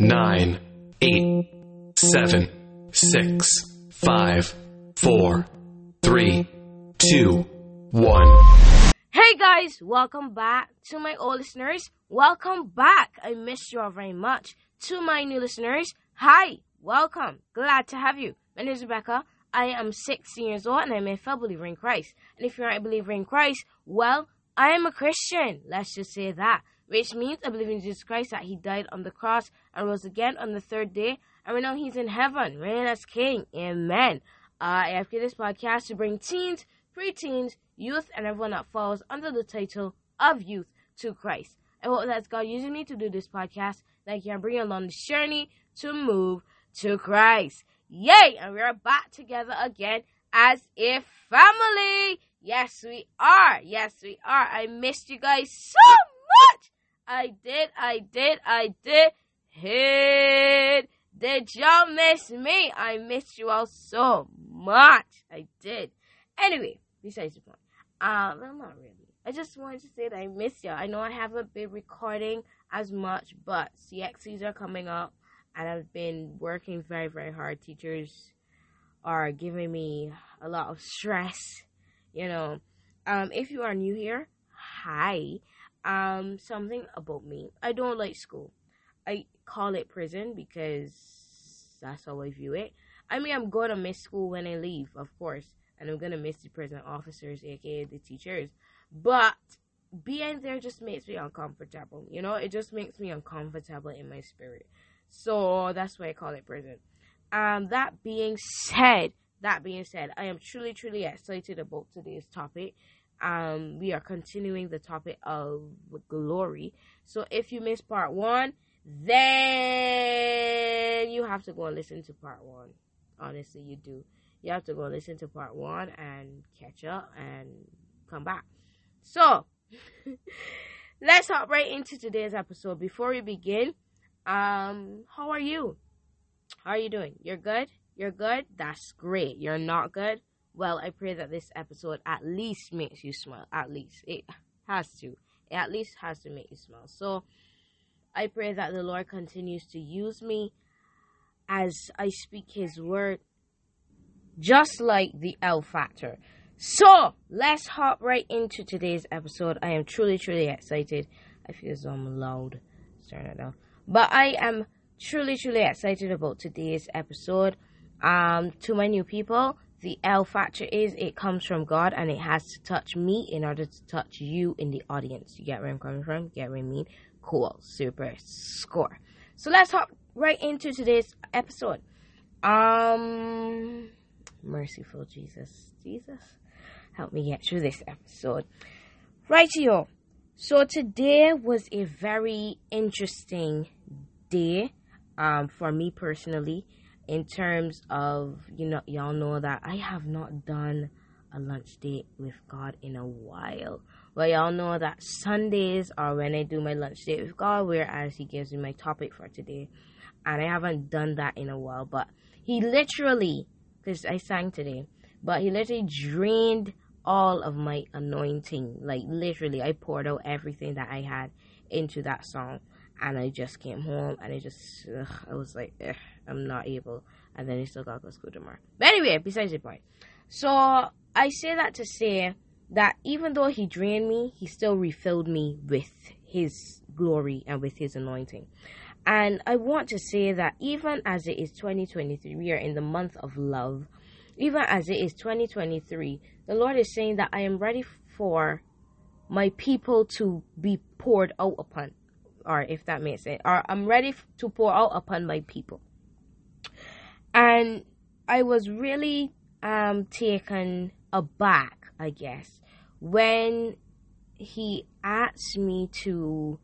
nine, eight, seven, six, five, four, three, two, one. Hey guys, welcome back to my old listeners. Welcome back. I missed you all very much. To my new listeners, hi, welcome. Glad to have you. My name is Rebecca. I am 16 years old and I'm a fellow believer in Christ. And if you're not a believer in Christ, well, I am a Christian. Let's just say that. Which means I believe in Jesus Christ that He died on the cross and rose again on the third day. And we know He's in heaven, reigning as King. Amen. Uh, I have created this podcast to bring teens, preteens, youth, and everyone that falls under the title of youth to Christ. I hope that God using me to do this podcast that I can bring along this journey to move to Christ. Yay! And we're back together again as a family. Yes, we are. Yes, we are. I missed you guys so. I did. I did. I did. Hey, did y'all miss me? I missed you all so much. I did. Anyway, besides the point. Um, well, not really. I just wanted to say that I miss y'all. I know I haven't been recording as much, but CXCs are coming up and I've been working very, very hard. Teachers are giving me a lot of stress, you know. Um, if you are new here, hi. Um, something about me. I don't like school. I call it prison because that's how I view it. I mean, I'm gonna miss school when I leave, of course, and I'm gonna miss the prison officers, aka the teachers. But being there just makes me uncomfortable. You know, it just makes me uncomfortable in my spirit. So that's why I call it prison. Um, that being said, that being said, I am truly, truly excited about today's topic. Um, we are continuing the topic of glory. So if you missed part one, then you have to go and listen to part one. Honestly, you do. You have to go and listen to part one and catch up and come back. So let's hop right into today's episode. Before we begin, um, how are you? How are you doing? You're good? You're good? That's great. You're not good? Well, I pray that this episode at least makes you smile. At least. It has to. It at least has to make you smile. So, I pray that the Lord continues to use me as I speak His word, just like the L factor. So, let's hop right into today's episode. I am truly, truly excited. I feel as though I'm loud. Turn it down. But I am truly, truly excited about today's episode. Um, to my new people, the L factor is it comes from God and it has to touch me in order to touch you in the audience. You get where I'm coming from? Get what I mean? Cool. Super score. So let's hop right into today's episode. Um, merciful Jesus. Jesus, help me get through this episode. Right, you. So today was a very interesting day um, for me personally in terms of you know y'all know that I have not done a lunch date with God in a while. But y'all know that Sundays are when I do my lunch date with God, whereas He gives me my topic for today, and I haven't done that in a while. But He literally, because I sang today, but He literally drained all of my anointing. Like literally, I poured out everything that I had into that song and I just came home and I just ugh, I was like I'm not able and then I still got to go to school tomorrow. But anyway, besides the point. So I say that to say that even though he drained me, he still refilled me with his glory and with his anointing. And I want to say that even as it is 2023, we are in the month of love. Even as it is 2023, the Lord is saying that I am ready for my people to be poured out upon or if that makes sense, or I'm ready to pour out upon my people. And I was really um, taken aback, I guess, when he asked me to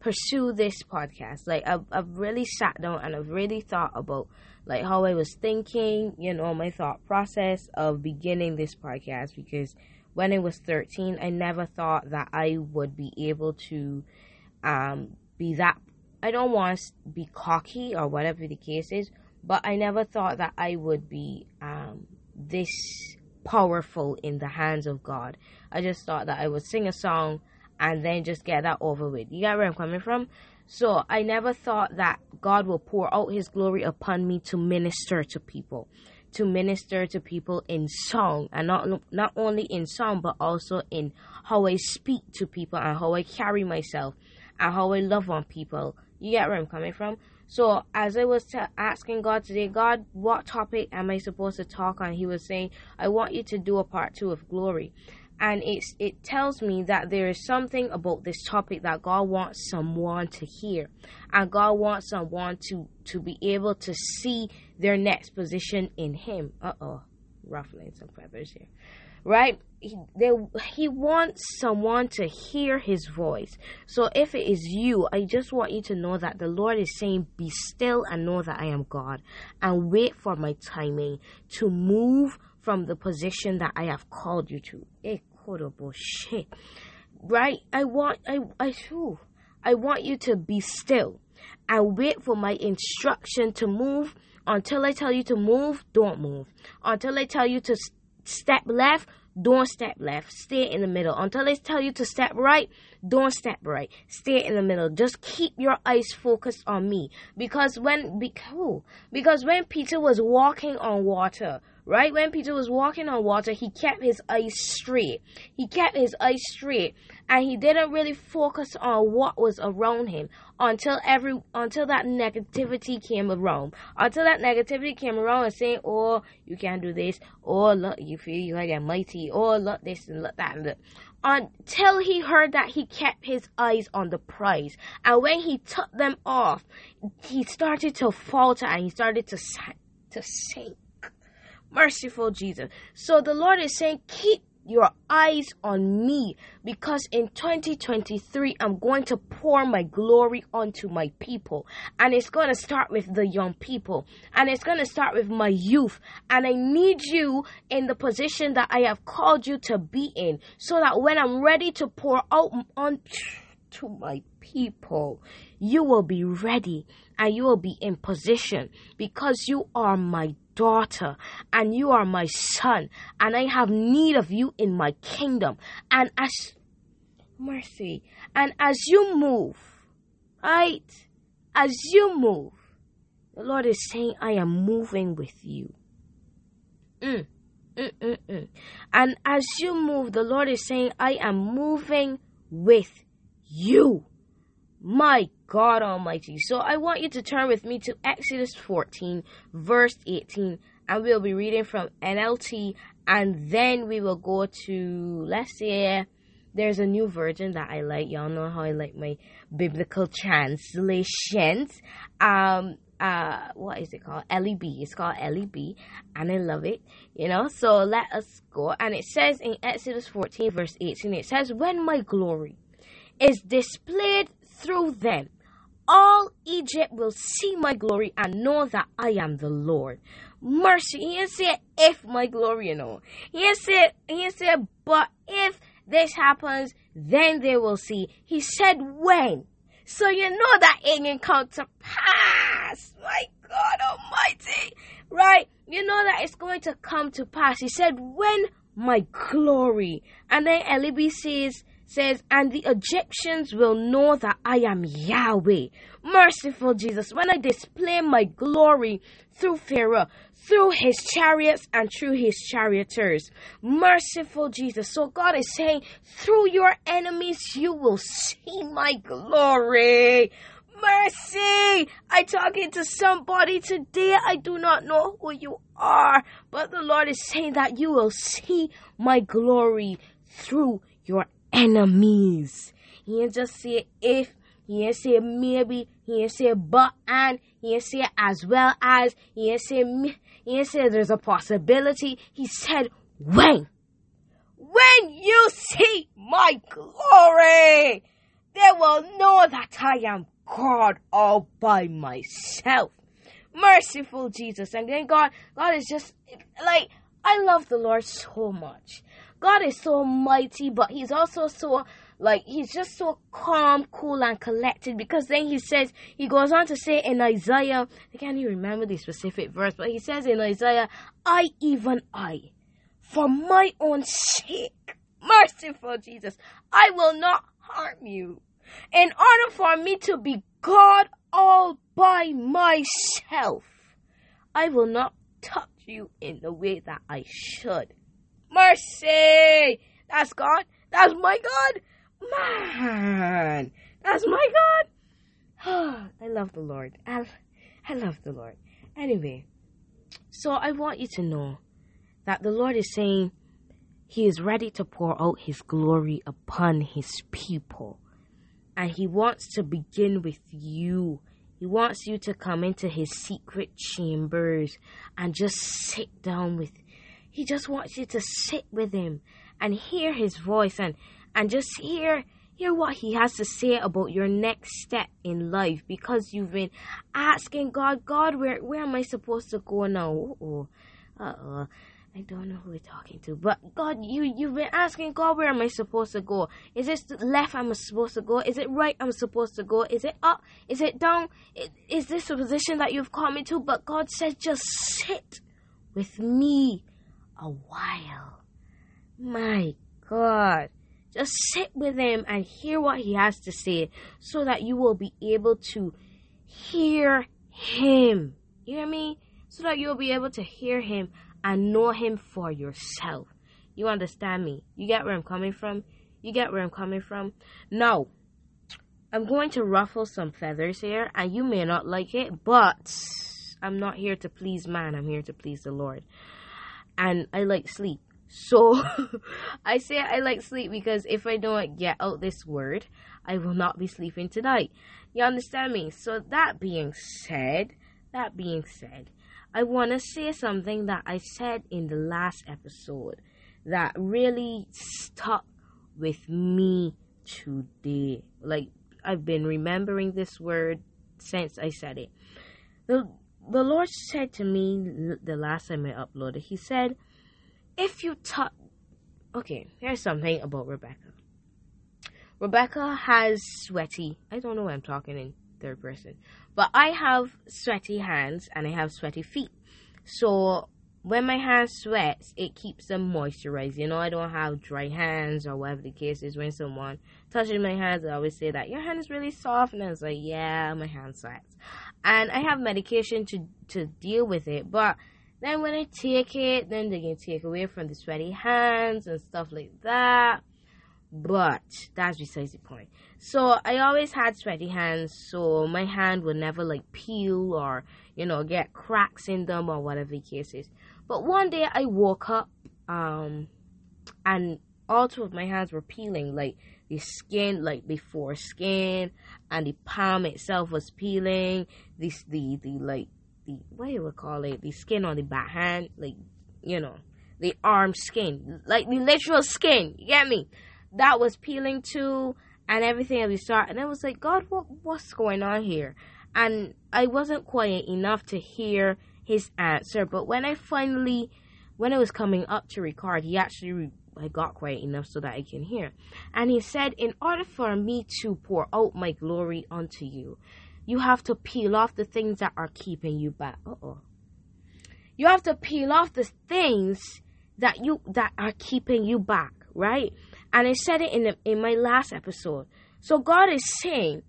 pursue this podcast. Like I've, I've really sat down and I've really thought about like how I was thinking, you know, my thought process of beginning this podcast because when I was 13, I never thought that I would be able to um, be that I don't want to be cocky or whatever the case is, but I never thought that I would be um, this powerful in the hands of God. I just thought that I would sing a song and then just get that over with. You get where I'm coming from? So I never thought that God will pour out his glory upon me to minister to people to minister to people in song and not not only in song but also in how I speak to people and how I carry myself and how I love on people. You get where I'm coming from? So as I was t- asking God today, God, what topic am I supposed to talk on? He was saying, I want you to do a part two of glory. And it's it tells me that there is something about this topic that God wants someone to hear. And God wants someone to to be able to see their next position in him. Uh-oh ruffling some feathers here right he, they, he wants someone to hear his voice so if it is you i just want you to know that the lord is saying be still and know that i am god and wait for my timing to move from the position that i have called you to eh, horrible shit. Right? I want I I whew, I want you to be still and wait for my instruction to move. Until I tell you to move, don't move. Until I tell you to step left, don't step left. Stay in the middle. Until they tell you to step right, don't step right. Stay in the middle. Just keep your eyes focused on me. Because when because, because when Peter was walking on water, Right when Peter was walking on water, he kept his eyes straight. He kept his eyes straight and he didn't really focus on what was around him until every until that negativity came around. Until that negativity came around and saying, Oh, you can't do this, or oh, look, you feel you like a mighty, or oh, look this and look that and look. Until he heard that he kept his eyes on the prize. And when he took them off, he started to falter and he started to to sink merciful Jesus. So the Lord is saying, keep your eyes on me because in 2023 I'm going to pour my glory onto my people. And it's going to start with the young people. And it's going to start with my youth. And I need you in the position that I have called you to be in so that when I'm ready to pour out onto my people you will be ready and you will be in position because you are my daughter, and you are my son, and I have need of you in my kingdom. And as mercy, and as you move, right, as you move, the Lord is saying, I am moving with you. Mm, mm, mm, mm. And as you move, the Lord is saying, I am moving with you. My God Almighty. So I want you to turn with me to Exodus 14, verse 18, and we'll be reading from NLT, and then we will go to, let's say, there's a new version that I like. Y'all know how I like my biblical translations. Um, uh, what is it called? LEB. It's called LEB, and I love it. You know, so let us go. And it says in Exodus 14, verse 18, it says, When my glory is displayed through them, all Egypt will see my glory and know that I am the Lord. Mercy. He say if my glory, you know. He say, he say, but if this happens, then they will see. He said when. So you know that it come to pass. My God Almighty. Right? You know that it's going to come to pass. He said, when my glory. And then LEB says, says, And the Egyptians will know that I am Yahweh. Merciful Jesus, when I display my glory through Pharaoh, through his chariots and through his charioteers. Merciful Jesus. So God is saying, through your enemies, you will see my glory. Mercy! I talking to somebody today. I do not know who you are, but the Lord is saying that you will see my glory through your enemies. He ain't just say if, he ain't say maybe, he ain't say but and, he ain't say as well as, he ain't say, me, he ain't say there's a possibility. He said when. When you see my glory, they will know that I am God all by myself. Merciful Jesus. And then God, God is just like, I love the Lord so much. God is so mighty, but He's also so like He's just so calm, cool, and collected. Because then He says He goes on to say in Isaiah, I can't even remember the specific verse, but He says in Isaiah, "I even I, for my own sake, merciful Jesus, I will not harm you." in order for me to be God all by myself, I will not touch you in the way that I should. Mercy! That's God. That's my God. Man, that's my God. I love the Lord. I, I love the Lord. Anyway, so I want you to know that the Lord is saying He is ready to pour out His glory upon His people. And He wants to begin with you. He wants you to come into His secret chambers and just sit down with He just wants you to sit with Him and hear His voice and, and just hear hear what he has to say about your next step in life because you've been asking God, God, where where am I supposed to go now? Oh, uh oh. I don't know who we're talking to, but God, you you've been asking God, where am I supposed to go? Is this left I'm supposed to go? Is it right I'm supposed to go? Is it up? Is it down? Is this a position that you've called me to? But God says, just sit with me a while. My God. Just sit with him and hear what he has to say so that you will be able to hear him. You hear me? So that you'll be able to hear him and know him for yourself. You understand me? You get where I'm coming from? You get where I'm coming from? Now, I'm going to ruffle some feathers here, and you may not like it, but I'm not here to please man, I'm here to please the Lord. And I like sleep. So I say I like sleep because if I don't get out this word, I will not be sleeping tonight. You understand me? So that being said, that being said, I want to say something that I said in the last episode that really stuck with me today. Like I've been remembering this word since I said it. The the Lord said to me the last time I uploaded, He said, if you talk. Okay, here's something about Rebecca. Rebecca has sweaty. I don't know why I'm talking in third person, but I have sweaty hands and I have sweaty feet. So when my hands sweats, it keeps them moisturized. You know, I don't have dry hands or whatever the case is. When someone touches my hands, I always say that your hand is really soft, and I was like, yeah, my hand sweats. And I have medication to to deal with it, but then when I take it, then they can take away from the sweaty hands and stuff like that. But that's besides the point. So I always had sweaty hands, so my hand would never like peel or, you know, get cracks in them or whatever the case is. But one day I woke up, um, and all two of my hands were peeling, like the skin, like before skin, and the palm itself was peeling. This the the like the what do you call it? The skin on the back hand, like you know, the arm skin, like the literal skin. You get me? That was peeling too, and everything at the start. And I was like, God, what what's going on here? And I wasn't quiet enough to hear his answer. But when I finally, when I was coming up to record, he actually I got quiet enough so that I can hear. And he said, In order for me to pour out my glory unto you, you have to peel off the things that are keeping you back. Uh-oh. You have to peel off the things that you that are keeping you back, right? And I said it in the, in my last episode. So God is saying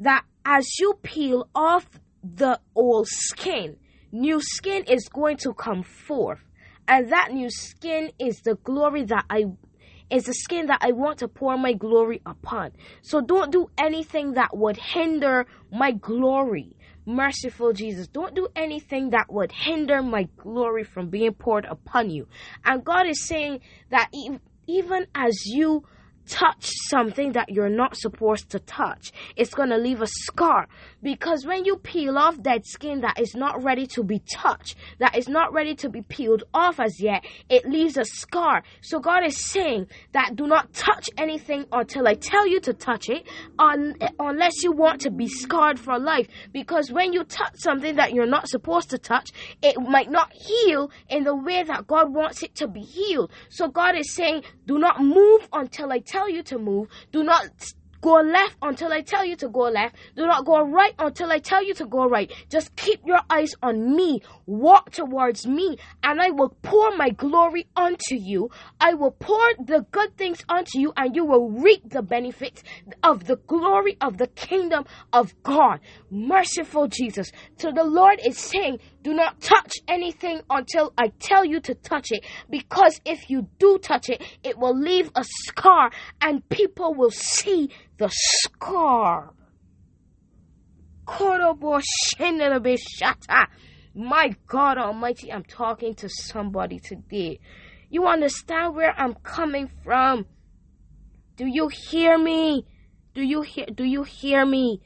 that as you peel off the old skin, new skin is going to come forth. And that new skin is the glory that I is the skin that I want to pour my glory upon. So don't do anything that would hinder my glory. Merciful Jesus, don't do anything that would hinder my glory from being poured upon you. And God is saying that even as you touch something that you're not supposed to touch. It's going to leave a scar because when you peel off that skin that is not ready to be touched, that is not ready to be peeled off as yet, it leaves a scar. So God is saying that do not touch anything until I tell you to touch it un- unless you want to be scarred for life because when you touch something that you're not supposed to touch, it might not heal in the way that God wants it to be healed. So God is saying do not move until I tell you to move. Do not go left until I tell you to go left. Do not go right until I tell you to go right. Just keep your eyes on me. Walk towards me, and I will pour my glory onto you. I will pour the good things onto you, and you will reap the benefits of the glory of the kingdom of God. Merciful Jesus. So the Lord is saying, do not touch anything until I tell you to touch it. Because if you do touch it, it will leave a scar and people will see the scar. My God Almighty, I'm talking to somebody today. You understand where I'm coming from? Do you hear me? Do you hear do you hear me?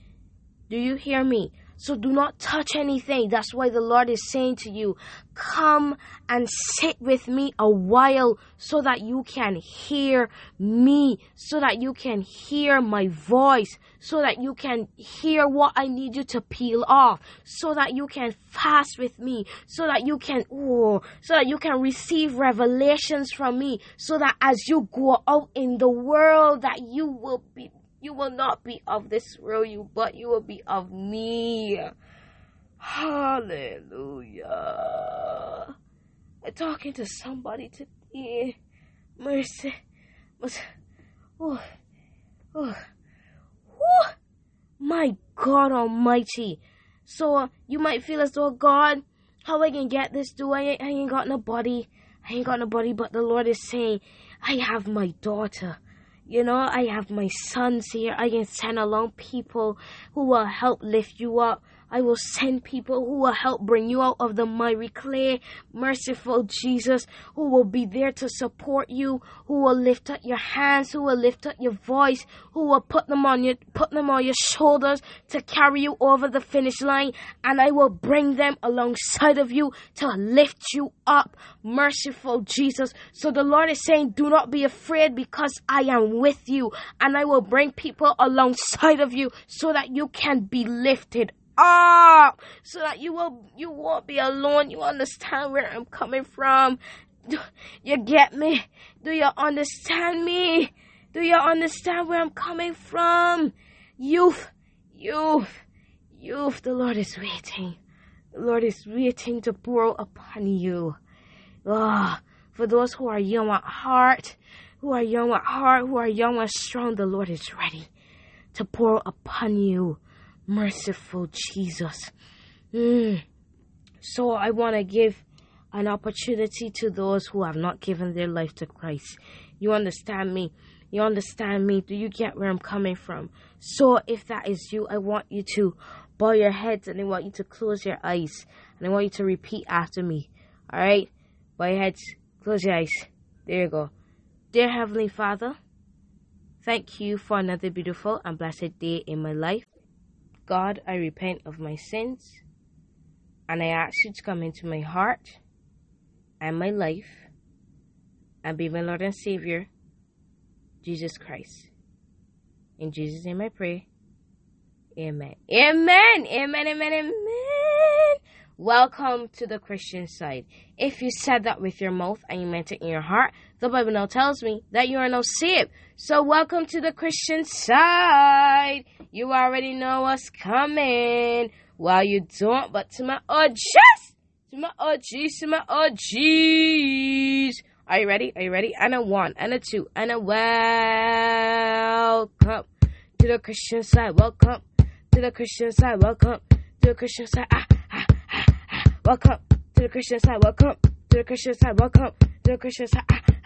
Do you hear me? So do not touch anything. That's why the Lord is saying to you, come and sit with me a while so that you can hear me, so that you can hear my voice, so that you can hear what I need you to peel off, so that you can fast with me, so that you can, oh, so that you can receive revelations from me, so that as you go out in the world that you will be you will not be of this world, you but you will be of me. Hallelujah. I'm talking to somebody today. Mercy. Mercy. Oh, oh, my God Almighty. So uh, you might feel as though God, how I can get this? Do I? ain't, I ain't got nobody. I ain't got nobody. But the Lord is saying, I have my daughter. You know, I have my sons here. I can send along people who will help lift you up. I will send people who will help bring you out of the miry clay. Merciful Jesus, who will be there to support you, who will lift up your hands, who will lift up your voice, who will put them on your put them on your shoulders to carry you over the finish line, and I will bring them alongside of you to lift you up. Merciful Jesus. So the Lord is saying, Do not be afraid because I am with you, and I will bring people alongside of you so that you can be lifted up so that you will you won't be alone. You understand where I'm coming from. Do you get me? Do you understand me? Do you understand where I'm coming from? Youth, youth, youth, the Lord is waiting. The Lord is waiting to pour upon you. Ah, oh, for those who are young at heart, who are young at heart, who are young and strong, the Lord is ready to pour upon you merciful Jesus. Mm. So I want to give an opportunity to those who have not given their life to Christ. You understand me? You understand me? Do you get where I'm coming from? So if that is you, I want you to bow your heads and I want you to close your eyes and I want you to repeat after me. All right? Bow your heads, close your eyes. There you go. Dear Heavenly Father, thank you for another beautiful and blessed day in my life. God, I repent of my sins and I ask you to come into my heart and my life and be my Lord and Savior, Jesus Christ. In Jesus' name I pray. Amen. Amen. Amen. Amen. Amen. Welcome to the Christian side. If you said that with your mouth and you meant it in your heart, the Bible now tells me that you are no saved. So welcome to the Christian side. You already know what's coming. Well, you don't, but to my OGs, to my OGs, to my OGs. Are you ready? Are you ready? And a one, and a two, and a welcome to the Christian side. Welcome to the Christian side. Welcome to the Christian side. Ah. Welcome to the Christian side. Welcome to the Christian side. Welcome to the Christian side. Ah, ah, ah,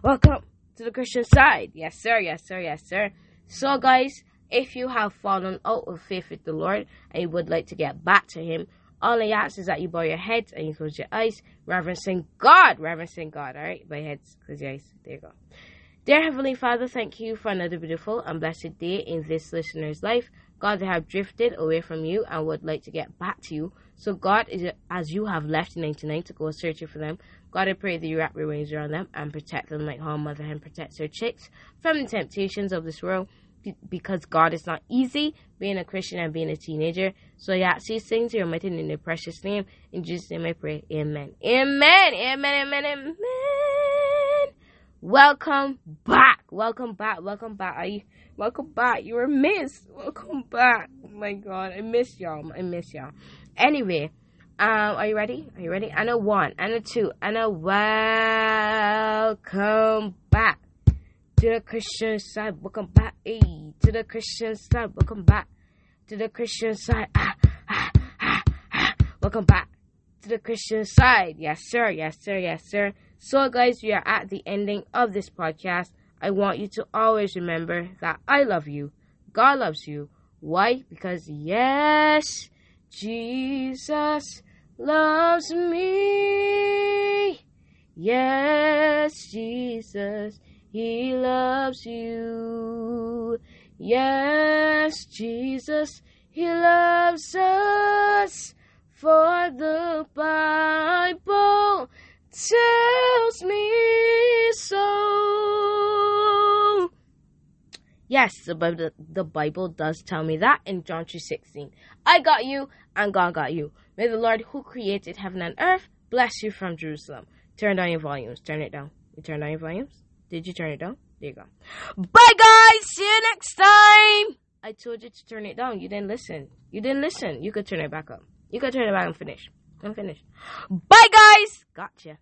Welcome to the Christian side. Yes, sir. Yes, sir. Yes, sir. So, guys, if you have fallen out of faith with the Lord and you would like to get back to Him, all I ask is that you bow your heads and you close your eyes, reverencing God, reverencing God. All right, bow your heads, close your eyes. There you go. Dear Heavenly Father, thank you for another beautiful and blessed day in this listener's life. God, they have drifted away from you and would like to get back to you. So, God, is as you have left 99 to go searching for them, God, I pray that you wrap your wings around them and protect them like how a mother hen protects her chicks from the temptations of this world. Because God is not easy being a Christian and being a teenager. So, these things in your mighty in your precious name. In Jesus' name I pray. Amen. Amen. Amen. Amen. Amen. Welcome back. Welcome back. Welcome back. You welcome back? You were missed. Welcome back. Oh my god, I miss y'all. I miss y'all. Anyway, um, are you ready? Are you ready? And a one, and a two, and a welcome back to the Christian side. Welcome back, hey, to the Christian side. Welcome back to the Christian side. Ah, ah, ah, ah. Welcome back to the Christian side. Yes, sir. Yes, sir. Yes, sir. So, guys, we are at the ending of this podcast. I want you to always remember that I love you. God loves you. Why? Because, yes, Jesus loves me. Yes, Jesus, He loves you. Yes, Jesus, He loves us. For the Bible tells me so. Yes, the Bible, the Bible does tell me that in John 3.16. I got you, and God got you. May the Lord who created heaven and earth bless you from Jerusalem. Turn down your volumes. Turn it down. You turn down your volumes? Did you turn it down? There you go. Bye, guys. See you next time. I told you to turn it down. You didn't listen. You didn't listen. You could turn it back up. You could turn it back and finish. I'm finished. Bye, guys. Gotcha.